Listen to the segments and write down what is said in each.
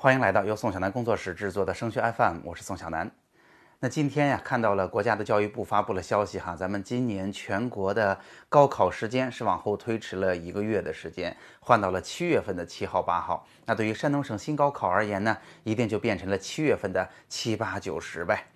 欢迎来到由宋小南工作室制作的升学 FM，我是宋小南。那今天呀，看到了国家的教育部发布了消息哈，咱们今年全国的高考时间是往后推迟了一个月的时间，换到了七月份的七号、八号。那对于山东省新高考而言呢，一定就变成了七月份的七八九十呗。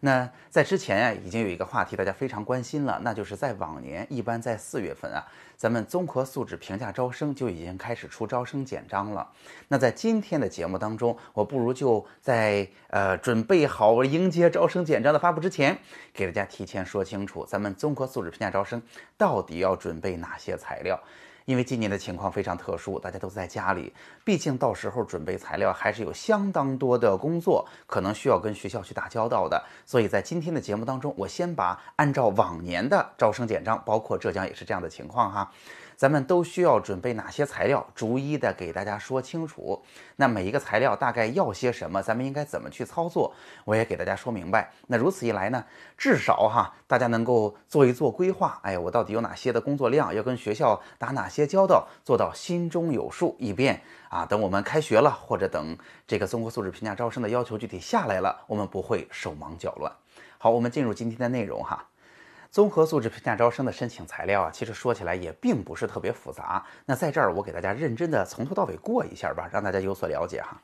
那在之前呀，已经有一个话题大家非常关心了，那就是在往年一般在四月份啊，咱们综合素质评价招生就已经开始出招生简章了。那在今天的节目当中，我不如就在呃准备好迎接招生简章的发布之前，给大家提前说清楚，咱们综合素质评价招生到底要准备哪些材料。因为今年的情况非常特殊，大家都在家里，毕竟到时候准备材料还是有相当多的工作，可能需要跟学校去打交道的。所以在今天的节目当中，我先把按照往年的招生简章，包括浙江也是这样的情况哈。咱们都需要准备哪些材料，逐一的给大家说清楚。那每一个材料大概要些什么，咱们应该怎么去操作，我也给大家说明白。那如此一来呢，至少哈，大家能够做一做规划。哎，我到底有哪些的工作量，要跟学校打哪些交道，做到心中有数，以便啊，等我们开学了，或者等这个综合素质评价招生的要求具体下来了，我们不会手忙脚乱。好，我们进入今天的内容哈。综合素质评价招生的申请材料啊，其实说起来也并不是特别复杂。那在这儿，我给大家认真的从头到尾过一下吧，让大家有所了解哈。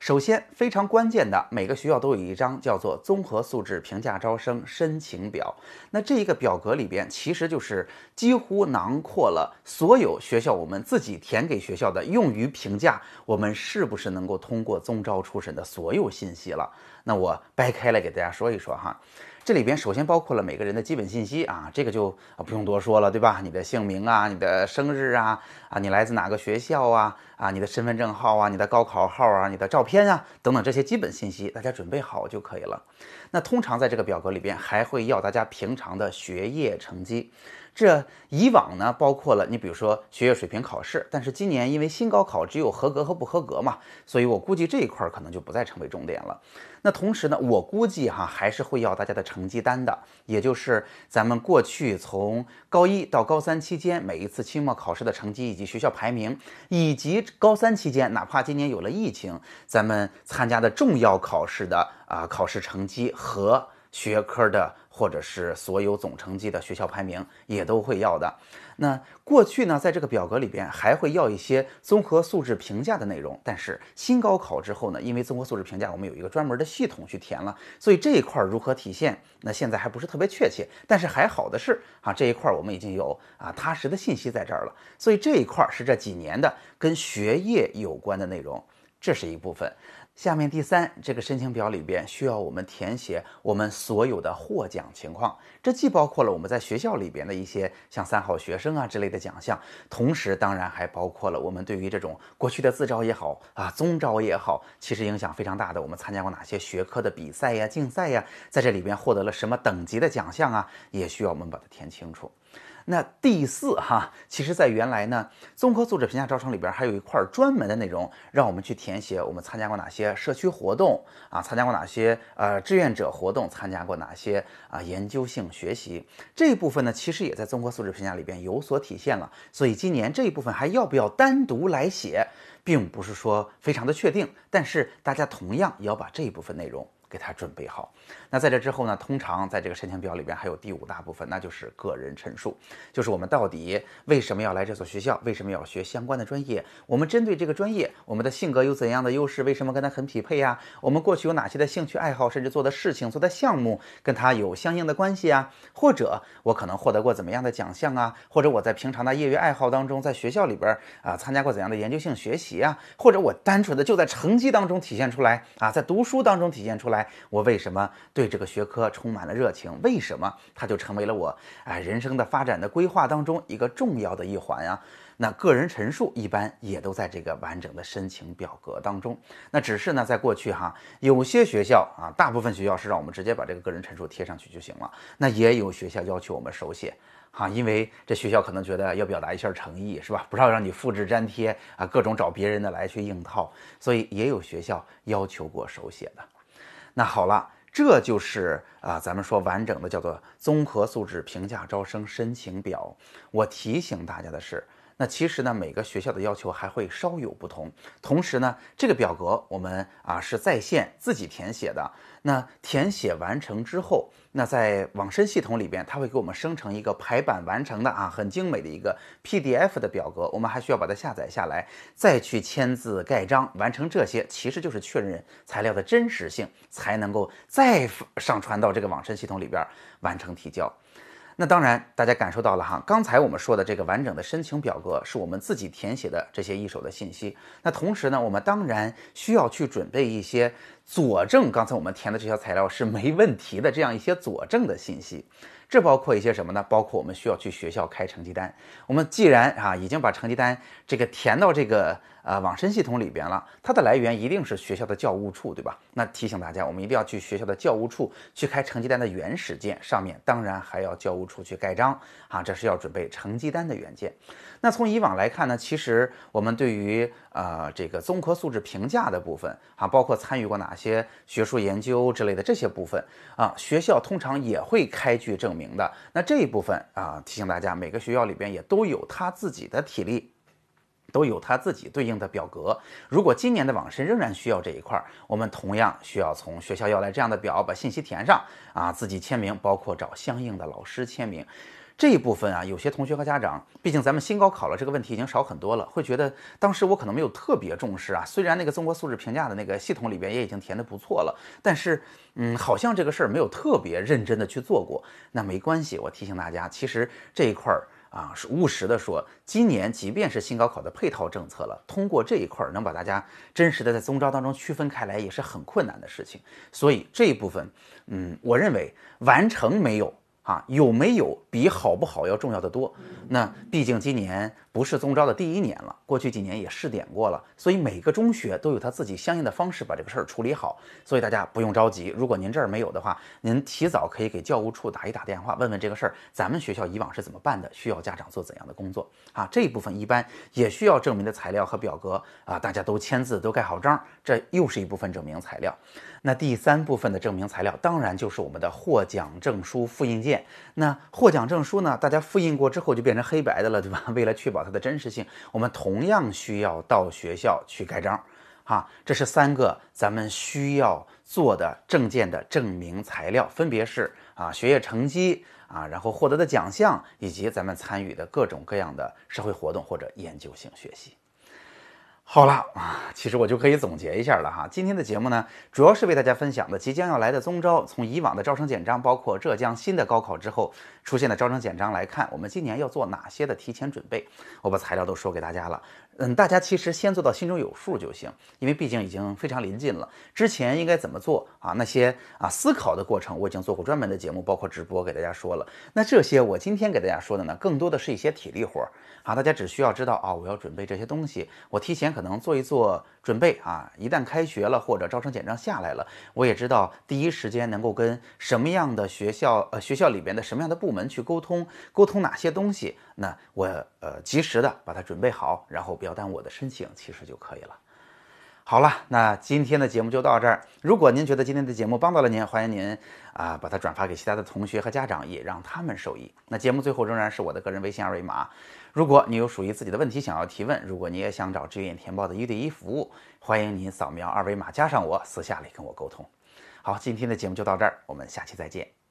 首先，非常关键的，每个学校都有一张叫做综合素质评价招生申请表。那这一个表格里边，其实就是几乎囊括了所有学校我们自己填给学校的，用于评价我们是不是能够通过综招初审的所有信息了。那我掰开来给大家说一说哈。这里边首先包括了每个人的基本信息啊，这个就不用多说了，对吧？你的姓名啊，你的生日啊，啊，你来自哪个学校啊，啊，你的身份证号啊，你的高考号啊，你的照片啊，等等这些基本信息，大家准备好就可以了。那通常在这个表格里边还会要大家平常的学业成绩。这以往呢，包括了你比如说学业水平考试，但是今年因为新高考只有合格和不合格嘛，所以我估计这一块可能就不再成为重点了。那同时呢，我估计哈还是会要大家的成绩单的，也就是咱们过去从高一到高三期间每一次期末考试的成绩以及学校排名，以及高三期间哪怕今年有了疫情，咱们参加的重要考试的啊考试成绩和学科的。或者是所有总成绩的学校排名也都会要的。那过去呢，在这个表格里边还会要一些综合素质评价的内容，但是新高考之后呢，因为综合素质评价我们有一个专门的系统去填了，所以这一块如何体现，那现在还不是特别确切。但是还好的是啊，这一块我们已经有啊踏实的信息在这儿了，所以这一块是这几年的跟学业有关的内容，这是一部分。下面第三，这个申请表里边需要我们填写我们所有的获奖情况，这既包括了我们在学校里边的一些像三好学生啊之类的奖项，同时当然还包括了我们对于这种过去的自招也好啊，综招也好，其实影响非常大的，我们参加过哪些学科的比赛呀、竞赛呀，在这里边获得了什么等级的奖项啊，也需要我们把它填清楚。那第四哈，其实，在原来呢，综合素质评价招生里边还有一块专门的内容，让我们去填写我们参加过哪些社区活动啊，参加过哪些呃志愿者活动，参加过哪些啊研究性学习这一部分呢，其实也在综合素质评价里边有所体现了。所以今年这一部分还要不要单独来写，并不是说非常的确定，但是大家同样也要把这一部分内容。给他准备好。那在这之后呢？通常在这个申请表里边还有第五大部分，那就是个人陈述，就是我们到底为什么要来这所学校，为什么要学相关的专业？我们针对这个专业，我们的性格有怎样的优势？为什么跟他很匹配呀？我们过去有哪些的兴趣爱好，甚至做的事情、做的项目跟他有相应的关系啊？或者我可能获得过怎么样的奖项啊？或者我在平常的业余爱好当中，在学校里边啊参加过怎样的研究性学习啊？或者我单纯的就在成绩当中体现出来啊，在读书当中体现出来？我为什么对这个学科充满了热情？为什么它就成为了我哎人生的发展的规划当中一个重要的一环呀？那个人陈述一般也都在这个完整的申请表格当中。那只是呢，在过去哈，有些学校啊，大部分学校是让我们直接把这个个人陈述贴上去就行了。那也有学校要求我们手写哈，因为这学校可能觉得要表达一下诚意是吧？不要让你复制粘贴啊，各种找别人的来去硬套，所以也有学校要求过手写的。那好了，这就是啊，咱们说完整的叫做综合素质评价招生申请表。我提醒大家的是，那其实呢，每个学校的要求还会稍有不同。同时呢，这个表格我们啊是在线自己填写的。那填写完成之后，那在网申系统里边，它会给我们生成一个排版完成的啊很精美的一个 PDF 的表格。我们还需要把它下载下来，再去签字盖章，完成这些，其实就是确认材料的真实性，才能够再上传到这个网申系统里边完成提交。那当然，大家感受到了哈，刚才我们说的这个完整的申请表格是我们自己填写的这些一手的信息。那同时呢，我们当然需要去准备一些佐证，刚才我们填的这些材料是没问题的这样一些佐证的信息。这包括一些什么呢？包括我们需要去学校开成绩单。我们既然啊已经把成绩单这个填到这个。呃，网申系统里边了，它的来源一定是学校的教务处，对吧？那提醒大家，我们一定要去学校的教务处去开成绩单的原始件，上面当然还要教务处去盖章啊，这是要准备成绩单的原件。那从以往来看呢，其实我们对于呃这个综合素质评价的部分啊，包括参与过哪些学术研究之类的这些部分啊，学校通常也会开具证明的。那这一部分啊，提醒大家，每个学校里边也都有他自己的体力。都有它自己对应的表格。如果今年的网申仍然需要这一块儿，我们同样需要从学校要来这样的表，把信息填上啊，自己签名，包括找相应的老师签名。这一部分啊，有些同学和家长，毕竟咱们新高考了，这个问题已经少很多了，会觉得当时我可能没有特别重视啊。虽然那个综合素质评价的那个系统里边也已经填的不错了，但是嗯，好像这个事儿没有特别认真的去做过。那没关系，我提醒大家，其实这一块儿。啊，是务实的说，今年即便是新高考的配套政策了，通过这一块儿能把大家真实的在综招当中区分开来，也是很困难的事情。所以这一部分，嗯，我认为完成没有。啊，有没有比好不好要重要的多？那毕竟今年不是综招的第一年了，过去几年也试点过了，所以每个中学都有他自己相应的方式把这个事儿处理好。所以大家不用着急，如果您这儿没有的话，您提早可以给教务处打一打电话，问问这个事儿，咱们学校以往是怎么办的，需要家长做怎样的工作啊？这一部分一般也需要证明的材料和表格啊，大家都签字都盖好章，这又是一部分证明材料。那第三部分的证明材料，当然就是我们的获奖证书复印件。那获奖证书呢，大家复印过之后就变成黑白的了，对吧？为了确保它的真实性，我们同样需要到学校去盖章。哈，这是三个咱们需要做的证件的证明材料，分别是啊学业成绩啊，然后获得的奖项，以及咱们参与的各种各样的社会活动或者研究性学习。好了啊，其实我就可以总结一下了哈。今天的节目呢，主要是为大家分享的即将要来的综招。从以往的招生简章，包括浙江新的高考之后出现的招生简章来看，我们今年要做哪些的提前准备？我把材料都说给大家了。嗯，大家其实先做到心中有数就行，因为毕竟已经非常临近了。之前应该怎么做啊？那些啊思考的过程，我已经做过专门的节目，包括直播给大家说了。那这些我今天给大家说的呢，更多的是一些体力活儿啊。大家只需要知道啊，我要准备这些东西，我提前可能做一做准备啊。一旦开学了或者招生简章下来了，我也知道第一时间能够跟什么样的学校呃学校里边的什么样的部门去沟通，沟通哪些东西，那我呃及时的把它准备好，然后。不要耽误我的申请，其实就可以了。好了，那今天的节目就到这儿。如果您觉得今天的节目帮到了您，欢迎您啊把它转发给其他的同学和家长，也让他们受益。那节目最后仍然是我的个人微信二维码。如果你有属于自己的问题想要提问，如果你也想找志愿填报的一对一服务，欢迎您扫描二维码加上我，私下里跟我沟通。好，今天的节目就到这儿，我们下期再见。